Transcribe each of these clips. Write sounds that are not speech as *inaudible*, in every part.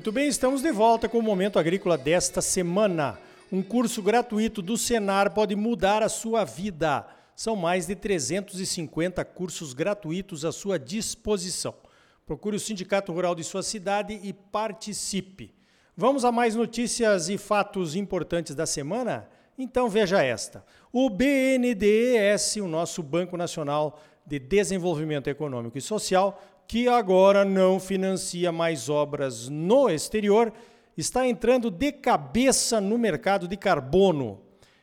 Muito bem, estamos de volta com o Momento Agrícola desta semana. Um curso gratuito do Senar pode mudar a sua vida. São mais de 350 cursos gratuitos à sua disposição. Procure o Sindicato Rural de sua cidade e participe. Vamos a mais notícias e fatos importantes da semana? Então veja esta. O BNDES, o nosso Banco Nacional de Desenvolvimento Econômico e Social, que agora não financia mais obras no exterior, está entrando de cabeça no mercado de carbono.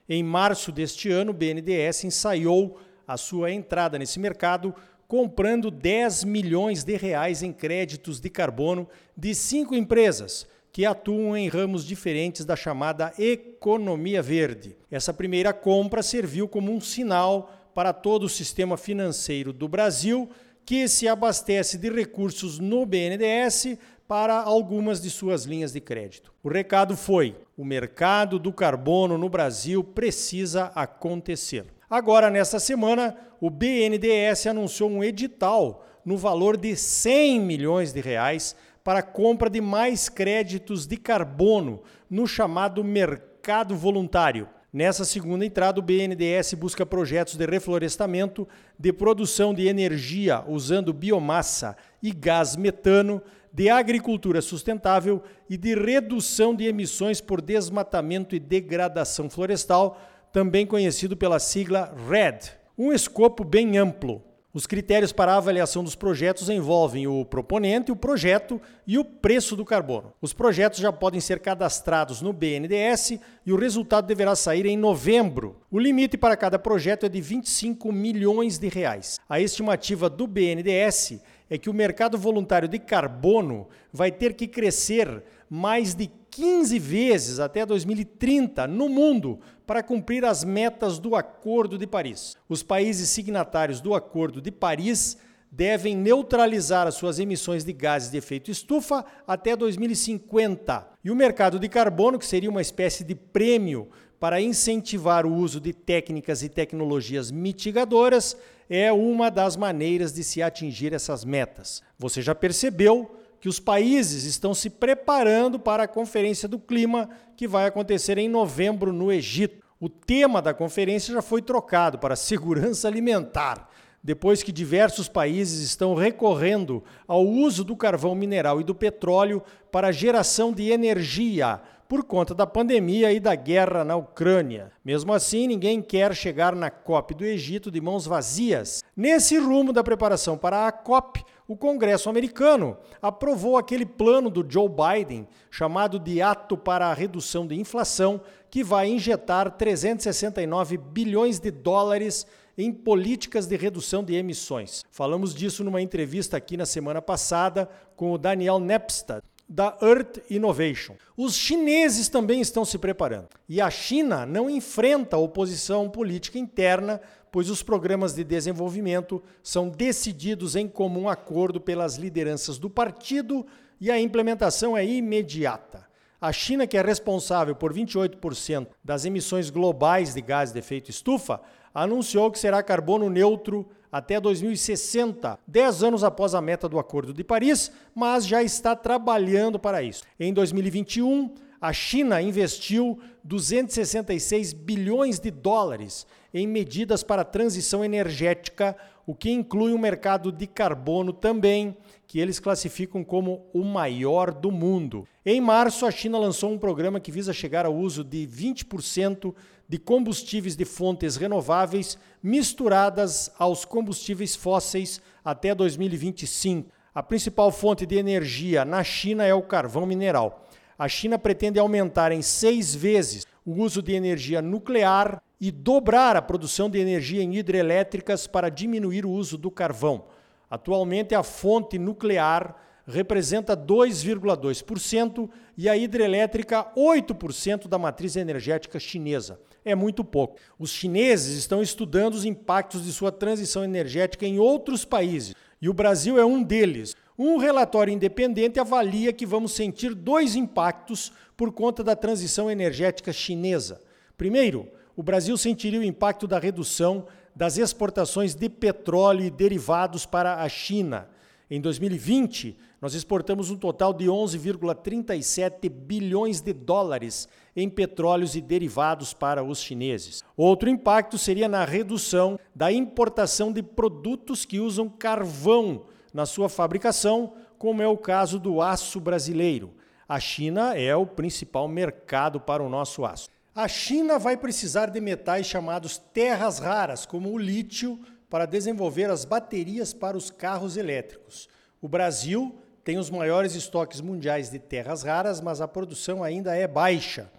Em março deste ano, o BNDES ensaiou a sua entrada nesse mercado comprando 10 milhões de reais em créditos de carbono de cinco empresas que atuam em ramos diferentes da chamada economia verde. Essa primeira compra serviu como um sinal para todo o sistema financeiro do Brasil que se abastece de recursos no BNDES para algumas de suas linhas de crédito. O recado foi: o mercado do carbono no Brasil precisa acontecer. Agora, nesta semana, o BNDES anunciou um edital no valor de 100 milhões de reais para a compra de mais créditos de carbono no chamado mercado voluntário. Nessa segunda entrada, o BNDES busca projetos de reflorestamento, de produção de energia usando biomassa e gás metano, de agricultura sustentável e de redução de emissões por desmatamento e degradação florestal, também conhecido pela sigla RED. Um escopo bem amplo. Os critérios para a avaliação dos projetos envolvem o proponente, o projeto e o preço do carbono. Os projetos já podem ser cadastrados no BNDES e o resultado deverá sair em novembro. O limite para cada projeto é de 25 milhões de reais. A estimativa do BNDES é que o mercado voluntário de carbono vai ter que crescer mais de 15 vezes até 2030 no mundo para cumprir as metas do Acordo de Paris. Os países signatários do Acordo de Paris devem neutralizar as suas emissões de gases de efeito estufa até 2050. E o mercado de carbono, que seria uma espécie de prêmio para incentivar o uso de técnicas e tecnologias mitigadoras, é uma das maneiras de se atingir essas metas. Você já percebeu que os países estão se preparando para a Conferência do Clima, que vai acontecer em novembro no Egito. O tema da conferência já foi trocado para segurança alimentar, depois que diversos países estão recorrendo ao uso do carvão mineral e do petróleo para geração de energia por conta da pandemia e da guerra na Ucrânia. Mesmo assim, ninguém quer chegar na COP do Egito de mãos vazias. Nesse rumo da preparação para a COP, o Congresso americano aprovou aquele plano do Joe Biden, chamado de Ato para a Redução de Inflação, que vai injetar 369 bilhões de dólares em políticas de redução de emissões. Falamos disso numa entrevista aqui na semana passada com o Daniel Nepstad, da Earth Innovation. Os chineses também estão se preparando. E a China não enfrenta oposição política interna, pois os programas de desenvolvimento são decididos em comum acordo pelas lideranças do partido e a implementação é imediata. A China, que é responsável por 28% das emissões globais de gases de efeito estufa, anunciou que será carbono neutro até 2060, 10 anos após a meta do Acordo de Paris, mas já está trabalhando para isso. Em 2021, a China investiu 266 bilhões de dólares em medidas para a transição energética, o que inclui um mercado de carbono também, que eles classificam como o maior do mundo. Em março, a China lançou um programa que visa chegar ao uso de 20% de combustíveis de fontes renováveis misturadas aos combustíveis fósseis até 2025. A principal fonte de energia na China é o carvão mineral. A China pretende aumentar em seis vezes o uso de energia nuclear e dobrar a produção de energia em hidrelétricas para diminuir o uso do carvão. Atualmente, a fonte nuclear representa 2,2% e a hidrelétrica 8% da matriz energética chinesa. É muito pouco. Os chineses estão estudando os impactos de sua transição energética em outros países e o Brasil é um deles. Um relatório independente avalia que vamos sentir dois impactos por conta da transição energética chinesa. Primeiro, o Brasil sentiria o impacto da redução das exportações de petróleo e derivados para a China Em 2020, nós exportamos um total de 11,37 bilhões de dólares em petróleos e derivados para os chineses. Outro impacto seria na redução da importação de produtos que usam carvão na sua fabricação, como é o caso do aço brasileiro. A China é o principal mercado para o nosso aço. A China vai precisar de metais chamados terras raras, como o lítio, para desenvolver as baterias para os carros elétricos. O Brasil tem os maiores estoques mundiais de terras raras, mas a produção ainda é baixa.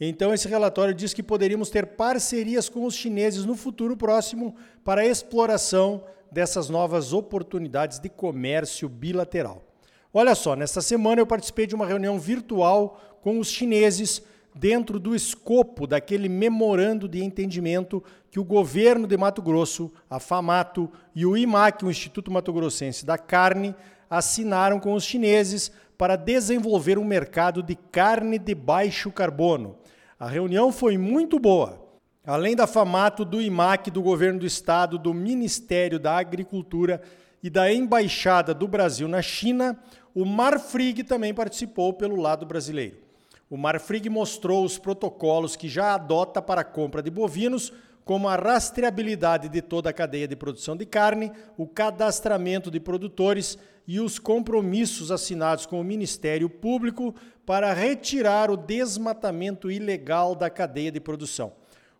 Então, esse relatório diz que poderíamos ter parcerias com os chineses no futuro próximo para a exploração dessas novas oportunidades de comércio bilateral. Olha só, nesta semana eu participei de uma reunião virtual com os chineses dentro do escopo daquele memorando de entendimento que o governo de Mato Grosso, a FAMATO e o IMAC, o Instituto Mato Grossense da Carne, assinaram com os chineses para desenvolver um mercado de carne de baixo carbono. A reunião foi muito boa. Além da FAMATO, do IMAC, do governo do estado, do Ministério da Agricultura e da Embaixada do Brasil na China, o Marfrig também participou pelo lado brasileiro. O Marfrig mostrou os protocolos que já adota para a compra de bovinos, como a rastreabilidade de toda a cadeia de produção de carne, o cadastramento de produtores e os compromissos assinados com o Ministério Público para retirar o desmatamento ilegal da cadeia de produção.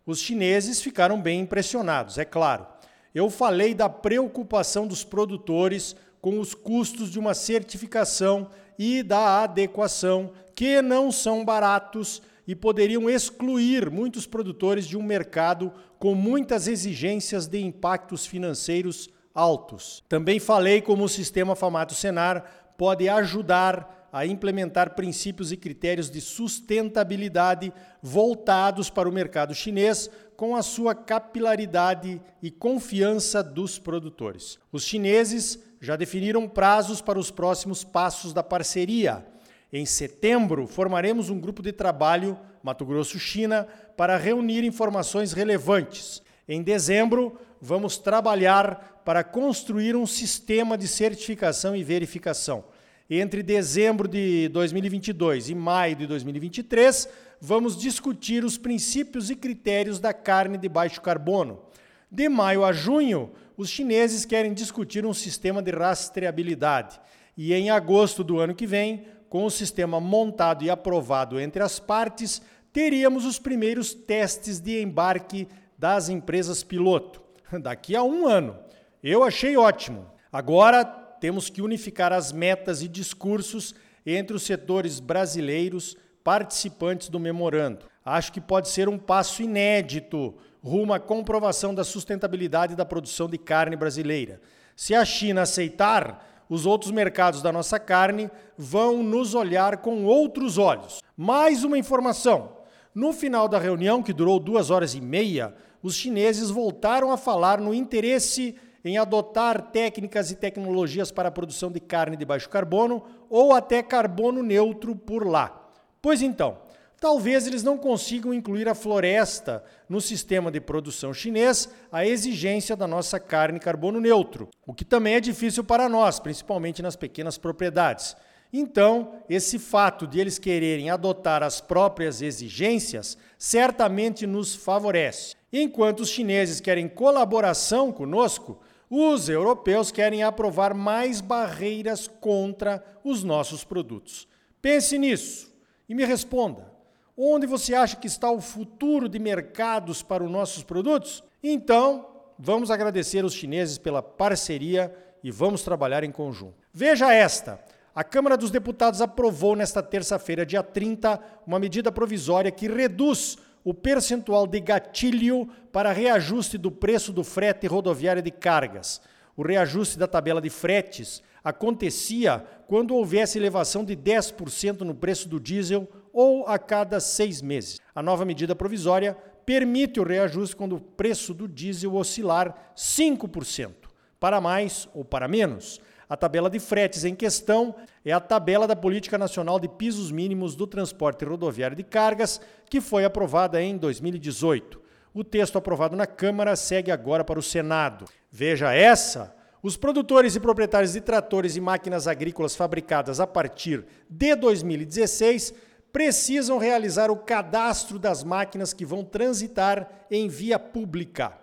Os chineses ficaram bem impressionados, é claro. Eu falei da preocupação dos produtores com os custos de uma certificação e da adequação, que não são baratos e poderiam excluir muitos produtores de um mercado com muitas exigências de impactos financeiros altos. Também falei como o sistema Famato Senar pode ajudar a implementar princípios e critérios de sustentabilidade voltados para o mercado chinês com a sua capilaridade e confiança dos produtores. Os chineses já definiram prazos para os próximos passos da parceria. Em setembro, formaremos um grupo de trabalho Mato Grosso-China para reunir informações relevantes. Em dezembro, vamos trabalhar para construir um sistema de certificação e verificação. Entre dezembro de 2022 e maio de 2023, vamos discutir os princípios e critérios da carne de baixo carbono. De maio a junho, os chineses querem discutir um sistema de rastreabilidade. E em agosto do ano que vem, com o sistema montado e aprovado entre as partes, teríamos os primeiros testes de embarque das empresas piloto. *laughs* Daqui a um ano. Eu achei ótimo. Agora temos que unificar as metas e discursos entre os setores brasileiros participantes do memorando. Acho que pode ser um passo inédito rumo à comprovação da sustentabilidade da produção de carne brasileira. Se a China aceitar, os outros mercados da nossa carne vão nos olhar com outros olhos. Mais uma informação: no final da reunião, que durou duas horas e meia, os chineses voltaram a falar no interesse em adotar técnicas e tecnologias para a produção de carne de baixo carbono ou até carbono neutro por lá. Pois então, talvez eles não consigam incluir a floresta no sistema de produção chinês a exigência da nossa carne carbono neutro, o que também é difícil para nós, principalmente nas pequenas propriedades. Então, esse fato de eles quererem adotar as próprias exigências certamente nos favorece. Enquanto os chineses querem colaboração conosco, os europeus querem aprovar mais barreiras contra os nossos produtos. Pense nisso. E me responda: onde você acha que está o futuro de mercados para os nossos produtos? Então, vamos agradecer os chineses pela parceria e vamos trabalhar em conjunto. Veja esta. A Câmara dos Deputados aprovou nesta terça-feira, dia 30, uma medida provisória que reduz o percentual de gatilho para reajuste do preço do frete rodoviário de cargas. O reajuste da tabela de fretes acontecia quando houvesse elevação de 10% no preço do diesel ou a cada seis meses. A nova medida provisória permite o reajuste quando o preço do diesel oscilar 5%, para mais ou para menos. A tabela de fretes em questão é a tabela da Política Nacional de Pisos Mínimos do Transporte Rodoviário de Cargas, que foi aprovada em 2018. O texto aprovado na Câmara segue agora para o Senado. Veja essa Os produtores e proprietários de tratores e máquinas agrícolas fabricadas a partir de 2016 precisam realizar o cadastro das máquinas que vão transitar em via pública.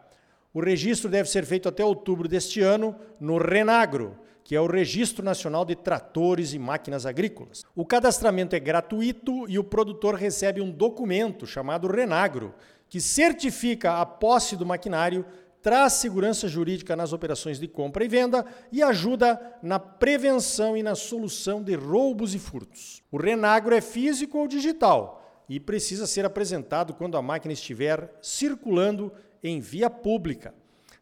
O registro deve ser feito até outubro deste ano no Renagro, que é o Registro Nacional de Tratores e Máquinas Agrícolas. O cadastramento é gratuito e o produtor recebe um documento chamado Renagro, que certifica a posse do maquinário, traz segurança jurídica nas operações de compra e venda e ajuda na prevenção e na solução de roubos e furtos. O Renagro é físico ou digital e precisa ser apresentado quando a máquina estiver circulando em via pública.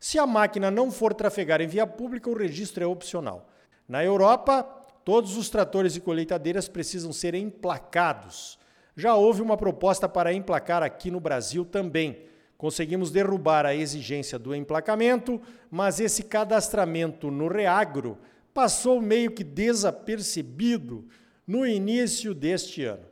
Se a máquina não for trafegar em via pública, o registro é opcional. Na Europa, todos os tratores e colheitadeiras precisam ser emplacados. Já houve uma proposta para emplacar aqui no Brasil também. Conseguimos derrubar a exigência do emplacamento, mas esse cadastramento no Reagro passou meio que desapercebido no início deste ano.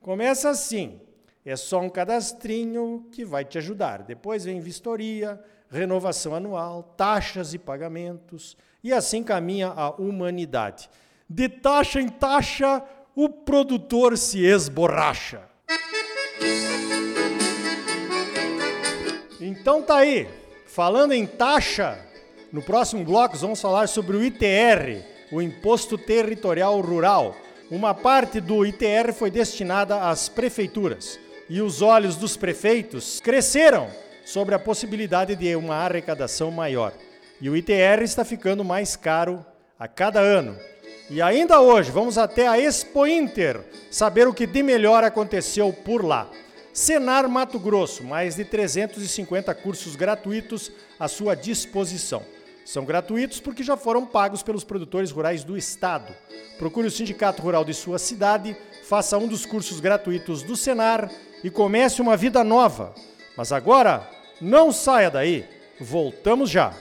Começa assim: é só um cadastrinho que vai te ajudar. Depois vem vistoria, renovação anual, taxas e pagamentos, e assim caminha a humanidade. De taxa em taxa, o produtor se esborracha. Então tá aí. Falando em taxa, no próximo bloco vamos falar sobre o ITR, o Imposto Territorial Rural. Uma parte do ITR foi destinada às prefeituras e os olhos dos prefeitos cresceram sobre a possibilidade de uma arrecadação maior. E o ITR está ficando mais caro a cada ano. E ainda hoje, vamos até a Expo Inter saber o que de melhor aconteceu por lá. Senar Mato Grosso, mais de 350 cursos gratuitos à sua disposição. São gratuitos porque já foram pagos pelos produtores rurais do estado. Procure o sindicato rural de sua cidade, faça um dos cursos gratuitos do Senar e comece uma vida nova. Mas agora, não saia daí. Voltamos já.